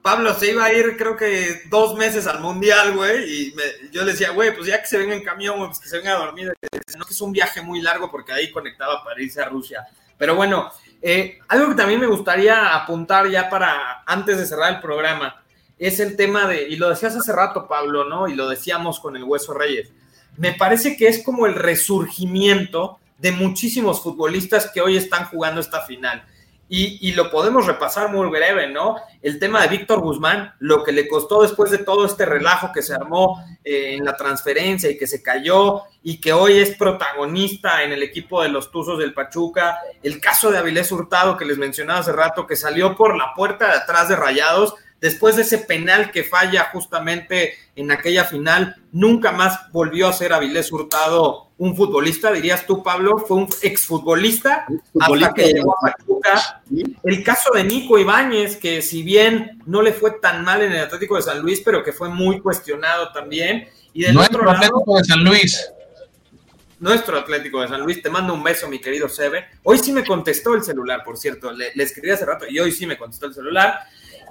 Pablo se iba a ir, creo que dos meses al mundial, güey. Y yo le decía, güey, pues ya que se venga en camión, pues que se venga a dormir. No que es un viaje muy largo porque ahí conectaba para irse a Rusia. Pero bueno, eh, algo que también me gustaría apuntar ya para antes de cerrar el programa es el tema de, y lo decías hace rato, Pablo, ¿no? Y lo decíamos con el Hueso Reyes. Me parece que es como el resurgimiento de muchísimos futbolistas que hoy están jugando esta final. Y, lo podemos repasar muy breve, ¿no? El tema de Víctor Guzmán, lo que le costó después de todo este relajo que se armó eh, en la transferencia y que se cayó y que hoy es protagonista en el equipo de los Tuzos del Pachuca. El caso de Avilés Hurtado que les mencionaba hace rato, que salió por la puerta de atrás de Rayados después de ese penal que falla justamente en aquella final, nunca más volvió a ser Avilés Hurtado un futbolista, dirías tú, Pablo, fue un exfutbolista, hasta que llegó a Pachuca. El caso de Nico Ibáñez, que si bien no le fue tan mal en el Atlético de San Luis, pero que fue muy cuestionado también. Y del Nuestro otro Atlético de San Luis. Nuestro Atlético de San Luis, te mando un beso, mi querido Sebe. Hoy sí me contestó el celular, por cierto, le, le escribí hace rato y hoy sí me contestó el celular.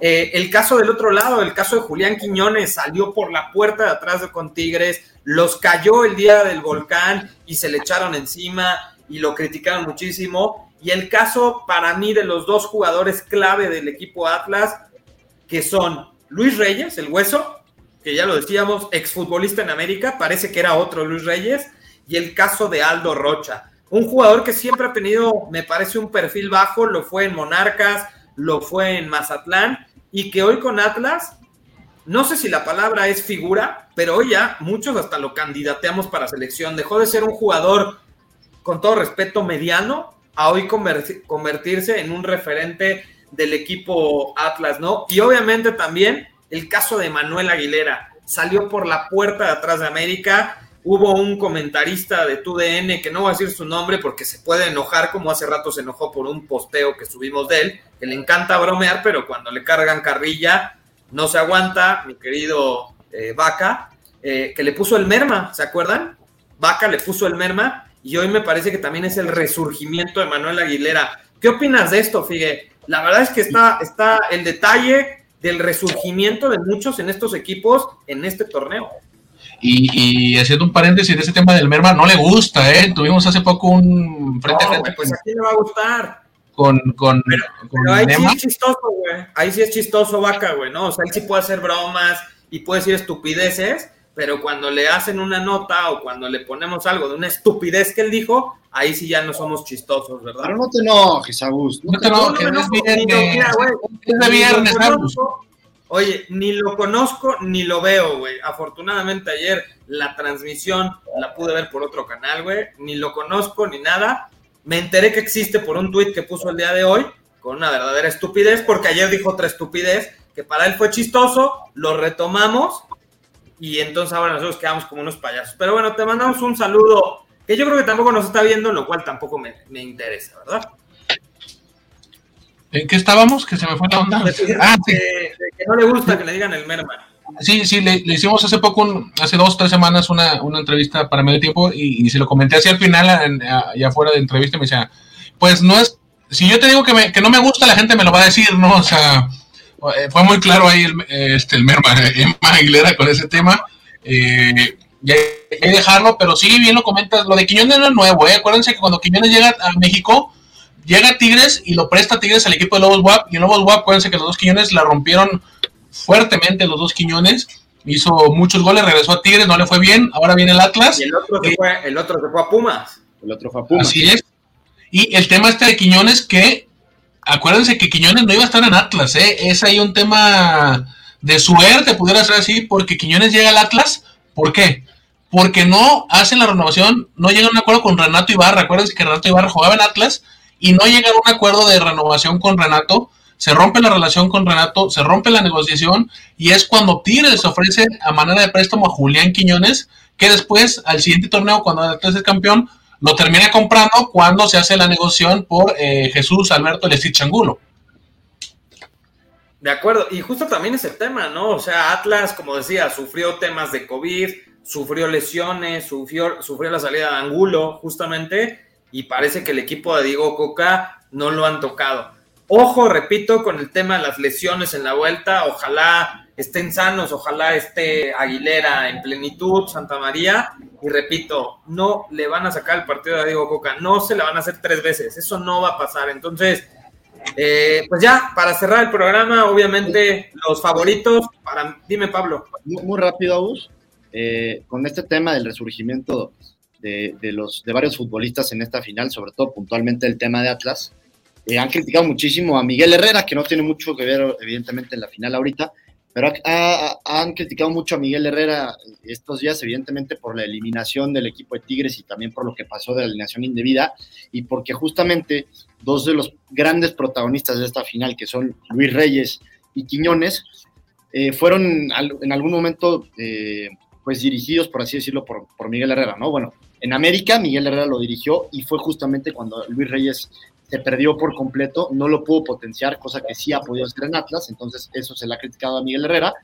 Eh, el caso del otro lado, el caso de Julián Quiñones, salió por la puerta de atrás de con Tigres, los cayó el día del volcán y se le echaron encima y lo criticaron muchísimo. Y el caso para mí de los dos jugadores clave del equipo Atlas, que son Luis Reyes, el hueso, que ya lo decíamos, exfutbolista en América, parece que era otro Luis Reyes, y el caso de Aldo Rocha, un jugador que siempre ha tenido, me parece, un perfil bajo, lo fue en Monarcas, lo fue en Mazatlán y que hoy con Atlas, no sé si la palabra es figura, pero hoy ya muchos hasta lo candidateamos para selección. Dejó de ser un jugador, con todo respeto, mediano, a hoy convertirse en un referente del equipo Atlas, ¿no? Y obviamente también el caso de Manuel Aguilera. Salió por la puerta de atrás de América hubo un comentarista de TUDN, que no voy a decir su nombre porque se puede enojar, como hace rato se enojó por un posteo que subimos de él, que le encanta bromear, pero cuando le cargan carrilla no se aguanta, mi querido eh, Vaca, eh, que le puso el merma, ¿se acuerdan? Vaca le puso el merma y hoy me parece que también es el resurgimiento de Manuel Aguilera. ¿Qué opinas de esto, Figue? La verdad es que está, está el detalle del resurgimiento de muchos en estos equipos en este torneo. Y, haciendo un paréntesis de ese tema del Merma, no le gusta, ¿eh? Tuvimos hace poco un frente a frente. Pues a quién le va a gustar. Con, con, pero, ahí sí es chistoso, güey. Ahí sí es chistoso, vaca, güey, ¿no? O sea, él sí puede hacer bromas y puede decir estupideces, pero cuando le hacen una nota o cuando le ponemos algo de una estupidez que él dijo, ahí sí ya no somos chistosos, ¿verdad? Pero no te enojes, Agus. No, te enojes, no, es viernes. Es de viernes, Oye, ni lo conozco ni lo veo, güey. Afortunadamente ayer la transmisión la pude ver por otro canal, güey. Ni lo conozco ni nada. Me enteré que existe por un tuit que puso el día de hoy con una verdadera estupidez, porque ayer dijo otra estupidez que para él fue chistoso, lo retomamos y entonces ahora nosotros quedamos como unos payasos. Pero bueno, te mandamos un saludo que yo creo que tampoco nos está viendo, lo cual tampoco me, me interesa, ¿verdad? ¿En qué estábamos? Que se me fue la onda. Ah, sí. que, no le gusta que le digan el merma. Sí, sí, le, hicimos hace poco, hace dos, tres semanas, una, una entrevista para medio tiempo y, se lo comenté así al final, ya fuera de entrevista, me decía, pues no es, si yo te digo que, me, que no me gusta, la gente me lo va a decir, ¿no? O sea, eh, fue muy claro ahí el, este, el merma, Emma Aguilera con ese tema. Eh, y hay que dejarlo, pero sí, bien lo comentas, lo de Quiñones no es nuevo, ¿eh? Acuérdense que cuando Quiñones llega a México, llega Tigres y lo presta Tigres al equipo de Lobos WAP. Y en Lobos WAP, acuérdense que los dos Quiñones la rompieron fuertemente, los dos Quiñones. Hizo muchos goles, regresó a Tigres, no le fue bien. Ahora viene el Atlas. Y el otro, se, fue, el otro se fue a Pumas. El otro fue a Pumas. Así es. Y el tema este de Quiñones, que acuérdense que Quiñones no iba a estar en Atlas, ¿eh? Es ahí un tema de suerte, pudiera ser así, porque Quiñones llega al Atlas. ¿Por qué? Porque no hacen la renovación, no llegan a un acuerdo con Renato Ibarra. Acuérdense que Renato Ibarra jugaba en Atlas y no llegan a un acuerdo de renovación con Renato. Se rompe la relación con Renato, se rompe la negociación y es cuando Tigres ofrece a manera de préstamo a Julián Quiñones, que después, al siguiente torneo, cuando Atlas es campeón, lo termina comprando cuando se hace la negociación por eh, Jesús Alberto Lesich Angulo. De acuerdo, y justo también es el tema, ¿no? O sea, Atlas, como decía, sufrió temas de COVID, sufrió lesiones, sufrió, sufrió la salida de Angulo, justamente, y parece que el equipo de Diego Coca no lo han tocado. Ojo, repito, con el tema de las lesiones en la vuelta, ojalá estén sanos, ojalá esté Aguilera en plenitud, Santa María, y repito, no le van a sacar el partido a Diego Coca, no se le van a hacer tres veces, eso no va a pasar. Entonces, eh, pues ya, para cerrar el programa, obviamente los favoritos, para, dime Pablo. Muy, rápido, Agus, eh, con este tema del resurgimiento de, los, de varios futbolistas en esta final, sobre todo puntualmente el tema de Atlas, eh, han criticado muchísimo a Miguel Herrera, que no tiene mucho que ver evidentemente en la final ahorita, pero han criticado mucho a Miguel Herrera estos días, evidentemente por la eliminación del equipo de Tigres y también por lo que pasó de la alineación indebida y porque justamente dos de los grandes protagonistas de esta final, que son Luis Reyes y Quiñones, eh, fueron en algún momento eh, pues dirigidos, por así decirlo, por, por Miguel Herrera, ¿no? Bueno, en América Miguel Herrera lo dirigió y fue justamente cuando Luis Reyes se perdió por completo, no lo pudo potenciar, cosa que sí ha podido hacer en Atlas, entonces eso se le ha criticado a Miguel Herrera.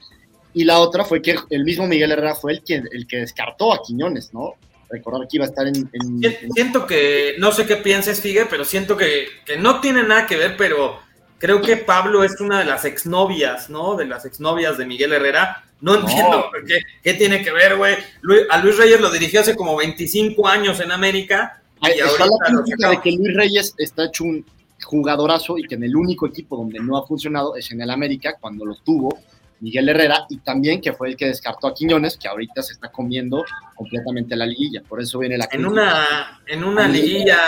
Y la otra fue que el mismo Miguel Herrera fue el que, el que descartó a Quiñones, ¿no? Recordar que iba a estar en, Siento que, no sé qué pienses, Figue, pero siento que, que, no tiene nada que ver, pero creo que Pablo es una de las exnovias, ¿no? De las exnovias de Miguel Herrera. No entiendo Qué, qué, tiene que ver, güey. A Luis Reyes lo dirigió hace como 25 años en América está la crítica de que Luis Reyes está hecho un jugadorazo y que en el único equipo donde no ha funcionado es en el América, cuando lo tuvo Miguel Herrera, y también que fue el que descartó a Quiñones, que ahorita se está comiendo completamente la liguilla. Por eso viene la crítica. En una, en una liguilla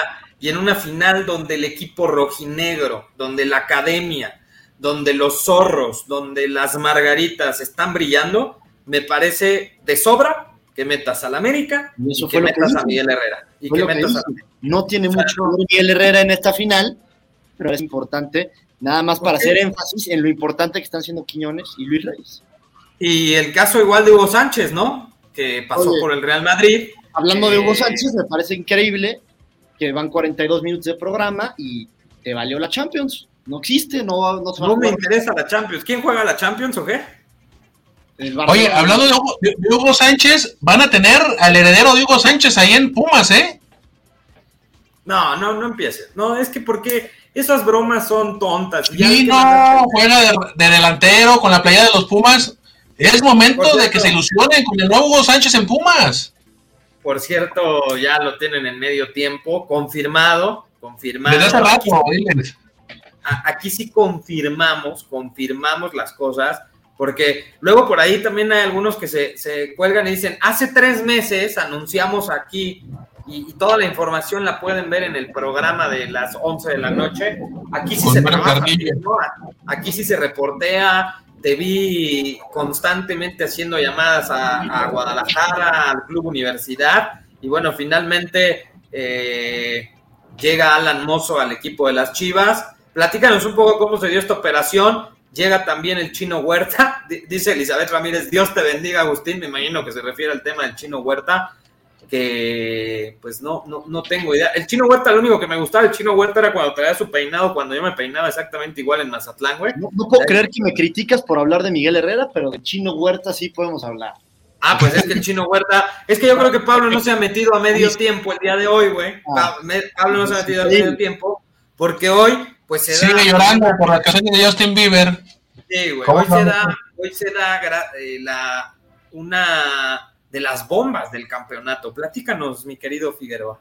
y en una final donde el equipo rojinegro, donde la academia, donde los zorros, donde las margaritas están brillando, me parece de sobra que metas al América y, que metas a Miguel Herrera. Y que metas a... No tiene mucho Miguel Herrera en esta final, pero es importante, nada más para hacer énfasis en lo importante que están siendo Quiñones y Luis Reyes. Y el caso igual de Hugo Sánchez, ¿no? Que pasó por el Real Madrid. Hablando de Hugo eh, Sánchez, me parece increíble que van 42 minutos de programa y te valió la Champions. No existe, no, no, no me interesa la Champions. ¿Quién juega la Champions o qué? Oye, hablando de Hugo, Sánchez, van a tener al heredero de Hugo Sánchez ahí en Pumas, ¿eh? No, no, no empieces. No, es que porque esas bromas son tontas. Y no, juega de, delantero con la playa de los Pumas. Es momento de que se ilusionen con el nuevo Hugo Sánchez en Pumas. Por cierto, ya lo tienen en medio tiempo, confirmado, confirmado. Desde hace rato, aquí sí confirmamos, confirmamos las cosas porque luego por ahí también hay algunos que se, se cuelgan y dicen, hace tres meses anunciamos aquí y, toda la información la pueden ver en el programa de las 11 de la noche. Aquí sí se trabaja, aquí sí se reportea, te vi constantemente haciendo llamadas a, Guadalajara, al Club Universidad, y bueno, finalmente eh, llega Alan Mozo al equipo de las Chivas. Platícanos un poco cómo se dio esta operación. Llega también el chino Huerta, dice Elizabeth Ramírez, Dios te bendiga Agustín, me imagino que se refiere al tema del chino Huerta, que pues no, no, no tengo idea. El chino Huerta, lo único que me gustaba, el chino Huerta era cuando traía su peinado, cuando yo me peinaba exactamente igual en Mazatlán, güey. No, puedo creer que me criticas por hablar de Miguel Herrera, pero de chino Huerta sí podemos hablar. Ah, pues es que el chino Huerta, es que yo creo que Pablo no se ha metido a medio tiempo el día de hoy, güey. Ah. Pablo no se ha metido a medio tiempo, porque hoy pues se Sigue llorando por la canción de Justin Bieber. Sí, güey. Hoy se da, hoy se da eh, la, una de las bombas del campeonato. Platícanos, mi querido Figueroa.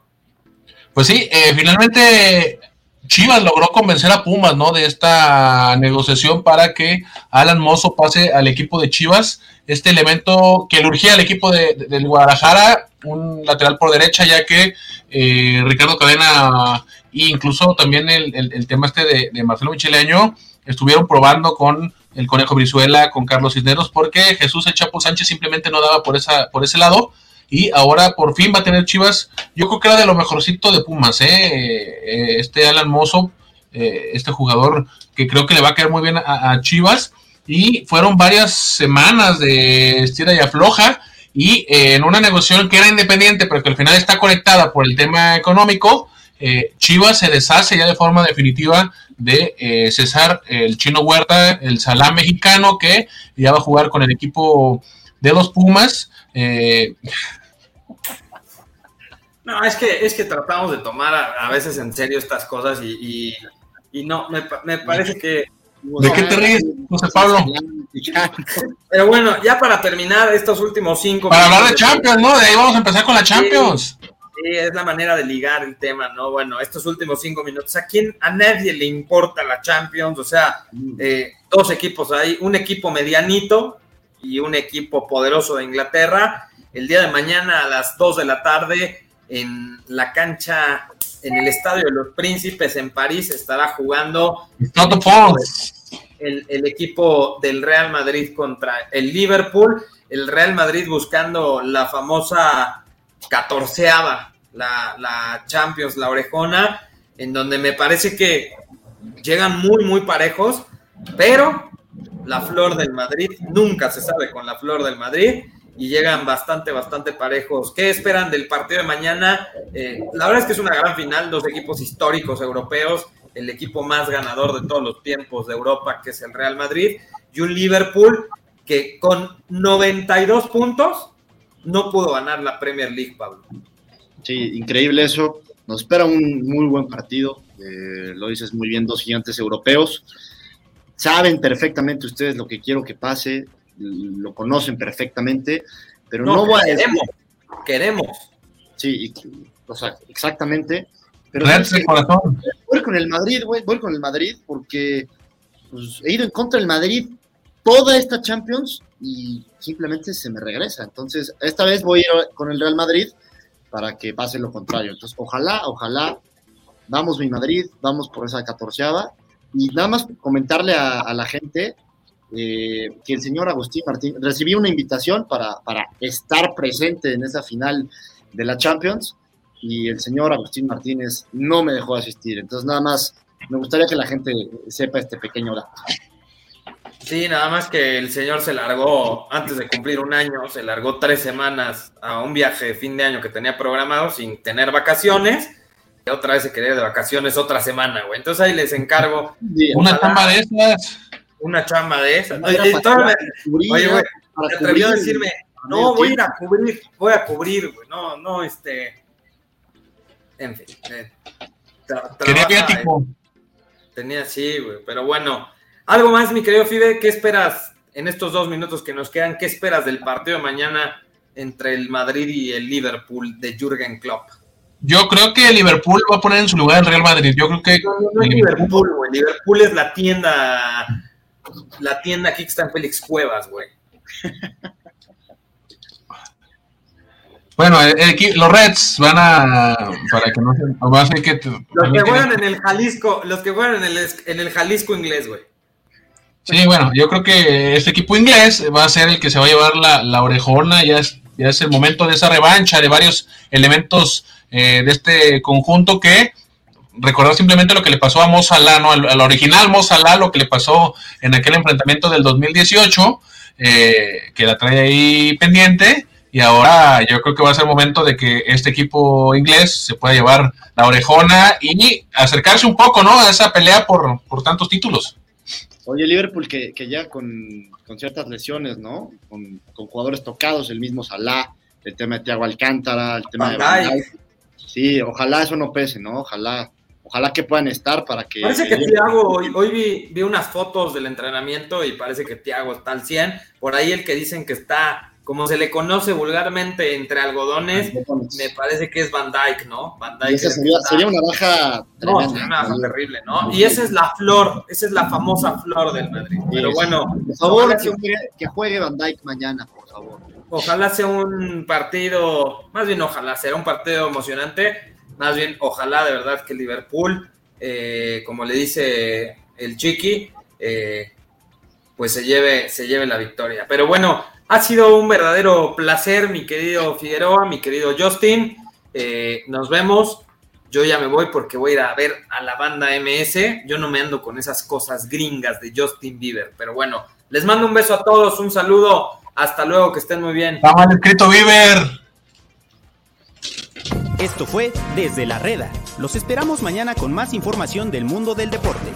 Pues sí, eh, finalmente Chivas logró convencer a Pumas, ¿no? De esta negociación para que Alan Mozo pase al equipo de Chivas. Este elemento que le urgía al equipo de, del Guadalajara, un lateral por derecha, ya que eh, Ricardo Cadena e incluso también el, tema este de, Marcelo Micheleño estuvieron probando con el Conejo Brizuela, con Carlos Cisneros, porque Jesús El Chapo Sánchez simplemente no daba por, esa, por ese lado. Y ahora por fin va a tener Chivas, yo creo que era de lo mejorcito de Pumas, ¿eh? Eh, este Alan Mozo, eh, este jugador que creo que le va a caer muy bien a, a Chivas. Y fueron varias semanas de estira y afloja y eh, en una negociación que era independiente, pero que al final está conectada por el tema económico, eh, Chivas se deshace ya de forma definitiva de eh, César el chino Huerta, el Salá mexicano, que ya va a jugar con el equipo de los Pumas. Eh, No, es que, es que tratamos de tomar a, a veces en serio estas cosas y, y, y no, me, pa- me parece que... ¿De qué te ríes, José Pablo? Pero bueno, ya para terminar estos últimos cinco... Para hablar de Champions, ¿no? De ahí vamos a empezar con la Champions. Sí, es la manera de ligar el tema, ¿no? Bueno, estos últimos cinco minutos, ¿a quién? A nadie le importa la Champions, o sea, eh, dos equipos ahí, un equipo medianito y un equipo poderoso de Inglaterra. El día de mañana a las 2 de la tarde en la cancha, en el Estadio de los Príncipes en París, estará jugando el, el equipo del Real Madrid contra el Liverpool. El Real Madrid buscando la famosa catorceava, la, Champions, la orejona, en donde me parece que llegan muy, muy parejos, pero la flor del Madrid, nunca se sabe con la flor del Madrid, y llegan bastante, bastante parejos. ¿Qué esperan del partido de mañana? Eh, la verdad es que es una gran final, dos equipos históricos europeos, el equipo más ganador de todos los tiempos de Europa, que es el Real Madrid, y un Liverpool que con 92 puntos no pudo ganar la Premier League, Pablo. Sí, increíble eso. Nos espera un muy buen partido. Eh, lo dices muy bien, dos gigantes europeos. Saben perfectamente ustedes lo que quiero que pase, lo conocen perfectamente, pero no, voy a decir. queremos, queremos. Sí, y- o sea, exactamente. Pero voy con el Madrid, güey, voy con el Madrid porque pues, he ido en contra del Madrid toda esta Champions y simplemente se me regresa. Entonces, esta vez voy a ir con el Real Madrid para que pase lo contrario. Entonces, ojalá, ojalá, vamos mi Madrid, vamos por esa catorceava. Y nada más comentarle a, la gente eh, que el señor Agustín Martín recibí una invitación para, para estar presente en esa final de la Champions y el señor Agustín Martínez no me dejó asistir. Entonces, nada más, me gustaría que la gente sepa este pequeño dato. Sí, nada más que el señor se largó antes de cumplir un año, se largó tres semanas a un viaje de fin de año que tenía programado sin tener vacaciones. Y otra vez se quería ir de vacaciones otra semana, güey. Entonces ahí les encargo Una Ojalá. chamba de esas. una chamba de esas. Oye, me- cubrir, oye, güey, se atrevió a decirme, no, voy a ir a cubrir, voy a cubrir, güey. No, no, este. En fin. eh, tra- trabaja, eh, Tenía sí, güey. Pero bueno, algo más, mi querido Fide, ¿qué esperas en estos dos minutos que nos quedan? ¿Qué esperas del partido de mañana entre el Madrid y el Liverpool de Jürgen Klopp? Yo creo que Liverpool va a poner en su lugar el Real Madrid. Yo creo que No, no, Liverpool, güey. Liverpool es la tienda, la tienda aquí que está en Félix Cuevas, güey. Bueno, el- el los Reds van a. Para que no se. Va a ser que. te- Los que juegan en el Jalisco, los que juegan en el, en el Jalisco inglés, güey. Sí, bueno, yo creo que este equipo inglés va a ser el que se va a llevar la, orejona. Ya es, ya es el momento de esa revancha de varios elementos eh, de este conjunto que. Recordar simplemente lo que le pasó a Mo Salah, ¿no? Al, al original Mo Salah, lo que le pasó en aquel enfrentamiento del 2018, eh, que la trae ahí pendiente. Y ahora yo creo que va a ser momento de que este equipo inglés se pueda llevar la orejona y acercarse un poco, ¿no? A esa pelea por, por tantos títulos. Oye, Liverpool que, que ya con, con ciertas lesiones, ¿no? Con, con jugadores tocados, el mismo Salah, el tema de Thiago Alcántara, el tema de. Sí, ojalá eso no pese, ¿no? Ojalá, ojalá que puedan estar para que... Parece que Thiago, hoy, hoy vi, vi unas fotos del entrenamiento y parece que Thiago está al 100. Por ahí el que dicen que está, como se le conoce vulgarmente entre algodones, me parece que es Van Dyke, ¿no? Van esa el sería, una baja No, sería una baja terrible, ¿no? Y esa es la flor, esa es la famosa flor del Madrid. Pero bueno, Por favor, que juegue, que juegue Van Dijk mañana, por favor. ojalá sea un partido, más bien ojalá sea un partido emocionante, más bien ojalá de verdad que Liverpool, eh, como le dice el Chiqui, eh, pues se lleve, se lleve la victoria. Pero bueno, ha sido un verdadero placer, mi querido Figueroa, mi querido Justin. Eh, nos vemos. Yo ya me voy porque voy a ir a ver a la banda MS. Yo no me ando con esas cosas gringas de Justin Bieber. Pero bueno, les mando un beso a todos, un saludo. Hasta luego, que estén muy bien. Está mal escrito Bieber. Esto fue Desde la Reda. Los esperamos mañana con más información del mundo del deporte.